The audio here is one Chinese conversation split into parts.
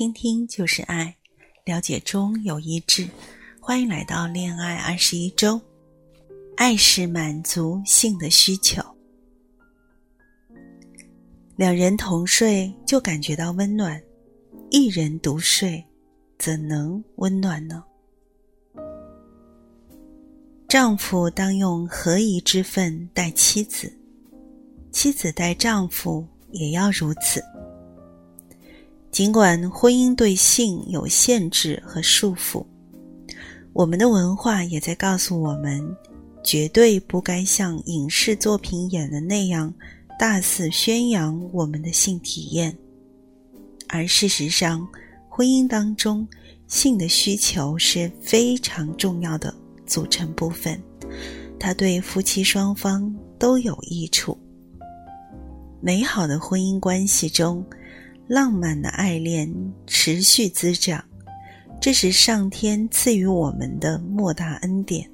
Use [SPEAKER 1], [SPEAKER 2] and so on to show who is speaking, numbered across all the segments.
[SPEAKER 1] 倾听就是爱，了解中有一致。欢迎来到恋爱二十一周。爱是满足性的需求，两人同睡就感觉到温暖，一人独睡怎能温暖呢？丈夫当用合宜之分待妻子，妻子待丈夫也要如此。尽管婚姻对性有限制和束缚，我们的文化也在告诉我们，绝对不该像影视作品演的那样大肆宣扬我们的性体验。而事实上，婚姻当中性的需求是非常重要的。组成部分，它对夫妻双方都有益处。美好的婚姻关系中，浪漫的爱恋持续滋长，这是上天赐予我们的莫大恩典。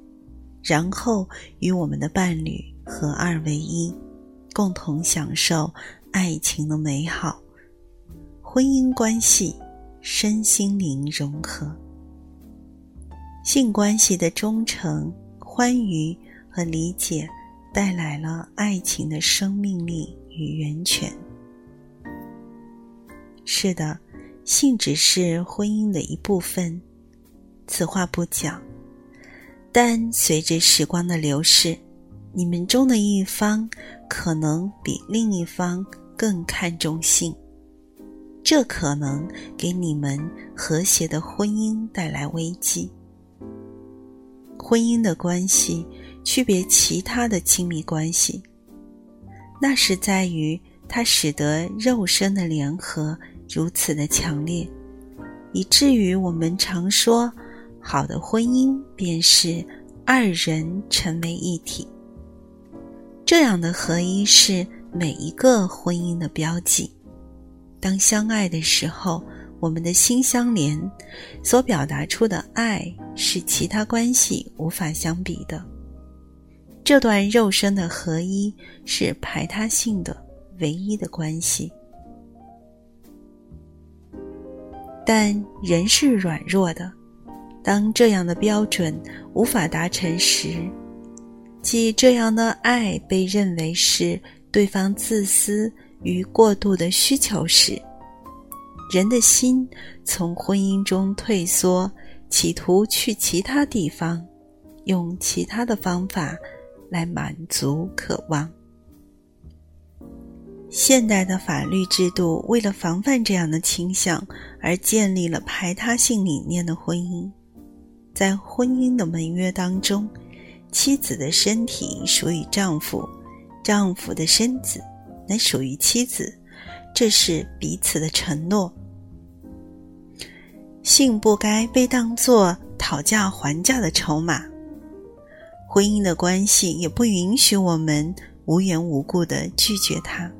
[SPEAKER 1] 然后与我们的伴侣合二为一，共同享受爱情的美好，婚姻关系身心灵融合。性关系的忠诚、欢愉和理解，带来了爱情的生命力与源泉。是的，性只是婚姻的一部分，此话不假。但随着时光的流逝，你们中的一方可能比另一方更看重性，这可能给你们和谐的婚姻带来危机。婚姻的关系区别其他的亲密关系，那是在于它使得肉身的联合如此的强烈，以至于我们常说，好的婚姻便是二人成为一体。这样的合一是每一个婚姻的标记。当相爱的时候。我们的心相连，所表达出的爱是其他关系无法相比的。这段肉身的合一是排他性的唯一的关系。但人是软弱的，当这样的标准无法达成时，即这样的爱被认为是对方自私与过度的需求时。人的心从婚姻中退缩，企图去其他地方，用其他的方法来满足渴望。现代的法律制度为了防范这样的倾向，而建立了排他性理念的婚姻。在婚姻的盟约当中，妻子的身体属于丈夫，丈夫的身子乃属于妻子。这是彼此的承诺。性不该被当作讨价还价的筹码，婚姻的关系也不允许我们无缘无故的拒绝它。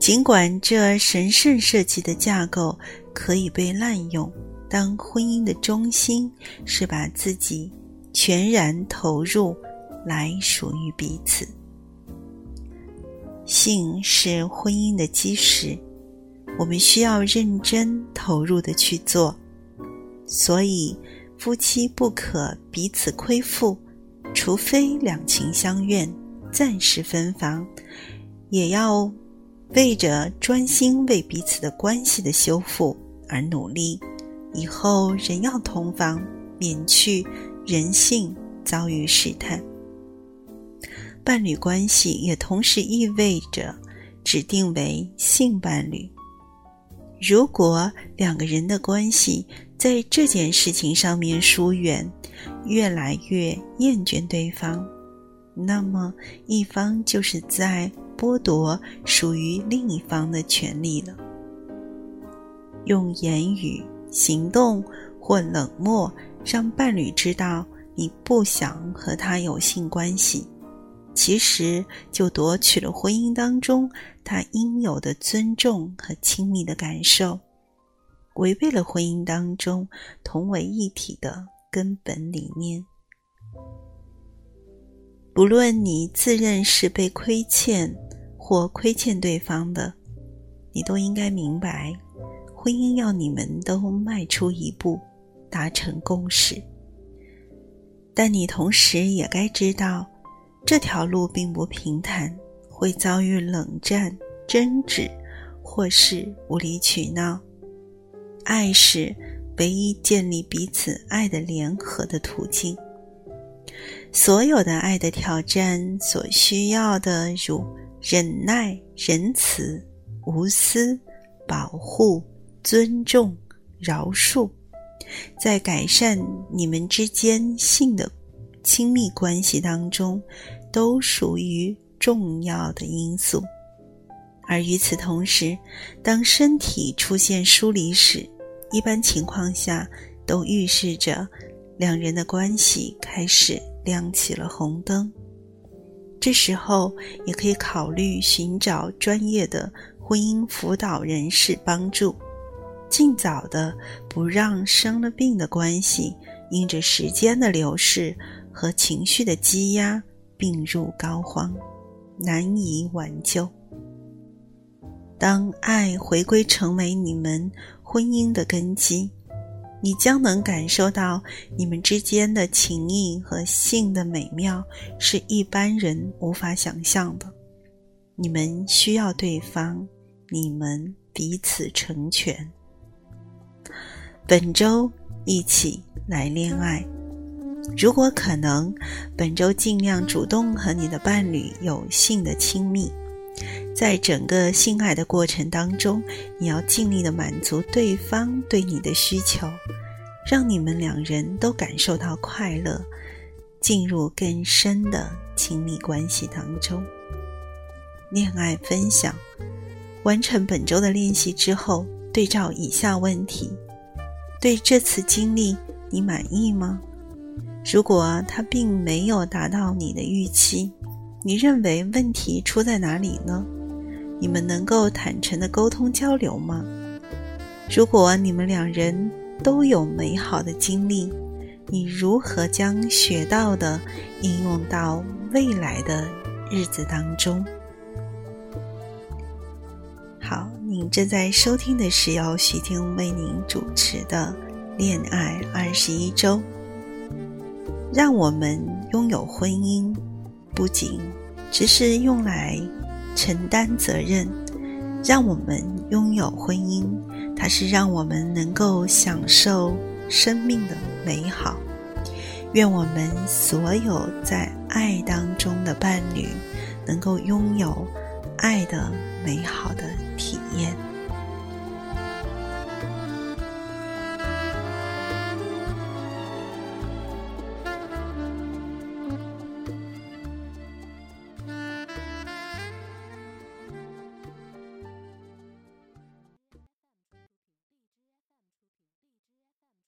[SPEAKER 1] 尽管这神圣设计的架构可以被滥用，当婚姻的中心是把自己全然投入来属于彼此。性是婚姻的基石，我们需要认真投入的去做。所以，夫妻不可彼此亏负，除非两情相悦，暂时分房，也要为着专心为彼此的关系的修复而努力。以后仍要同房，免去人性遭遇试探。伴侣关系也同时意味着指定为性伴侣。如果两个人的关系在这件事情上面疏远，越来越厌倦对方，那么一方就是在剥夺属于另一方的权利了。用言语、行动或冷漠让伴侣知道你不想和他有性关系。其实就夺取了婚姻当中他应有的尊重和亲密的感受，违背了婚姻当中同为一体的根本理念。不论你自认是被亏欠或亏欠对方的，你都应该明白，婚姻要你们都迈出一步，达成共识。但你同时也该知道，这条路并不平坦，会遭遇冷战、争执，或是无理取闹。爱是唯一建立彼此爱的联合的途径。所有的爱的挑战所需要的，如忍耐、仁慈、无私、保护、尊重、饶恕，在改善你们之间性的亲密关系当中，都属于重要的因素。而与此同时，当身体出现疏离时，一般情况下都预示着两人的关系开始。亮起了红灯，这时候也可以考虑寻找专业的婚姻辅导人士帮助，尽早的不让生了病的关系因着时间的流逝和情绪的积压病入膏肓，难以挽救。当爱回归成为你们婚姻的根基。你将能感受到你们之间的情谊和性的美妙，是一般人无法想象的。你们需要对方，你们彼此成全。本周一起来恋爱，如果可能，本周尽量主动和你的伴侣有性的亲密。在整个性爱的过程当中，你要尽力的满足对方对你的需求，让你们两人都感受到快乐，进入更深的亲密关系当中。恋爱分享，完成本周的练习之后，对照以下问题：对这次经历你满意吗？如果它并没有达到你的预期，你认为问题出在哪里呢？你们能够坦诚的沟通交流吗？如果你们两人都有美好的经历，你如何将学到的应用到未来的日子当中？好，您正在收听的是由徐婷为您主持的《恋爱二十一周》，让我们拥有婚姻。不仅只是用来承担责任，让我们拥有婚姻，它是让我们能够享受生命的美好。愿我们所有在爱当中的伴侣，能够拥有爱的美好的体验。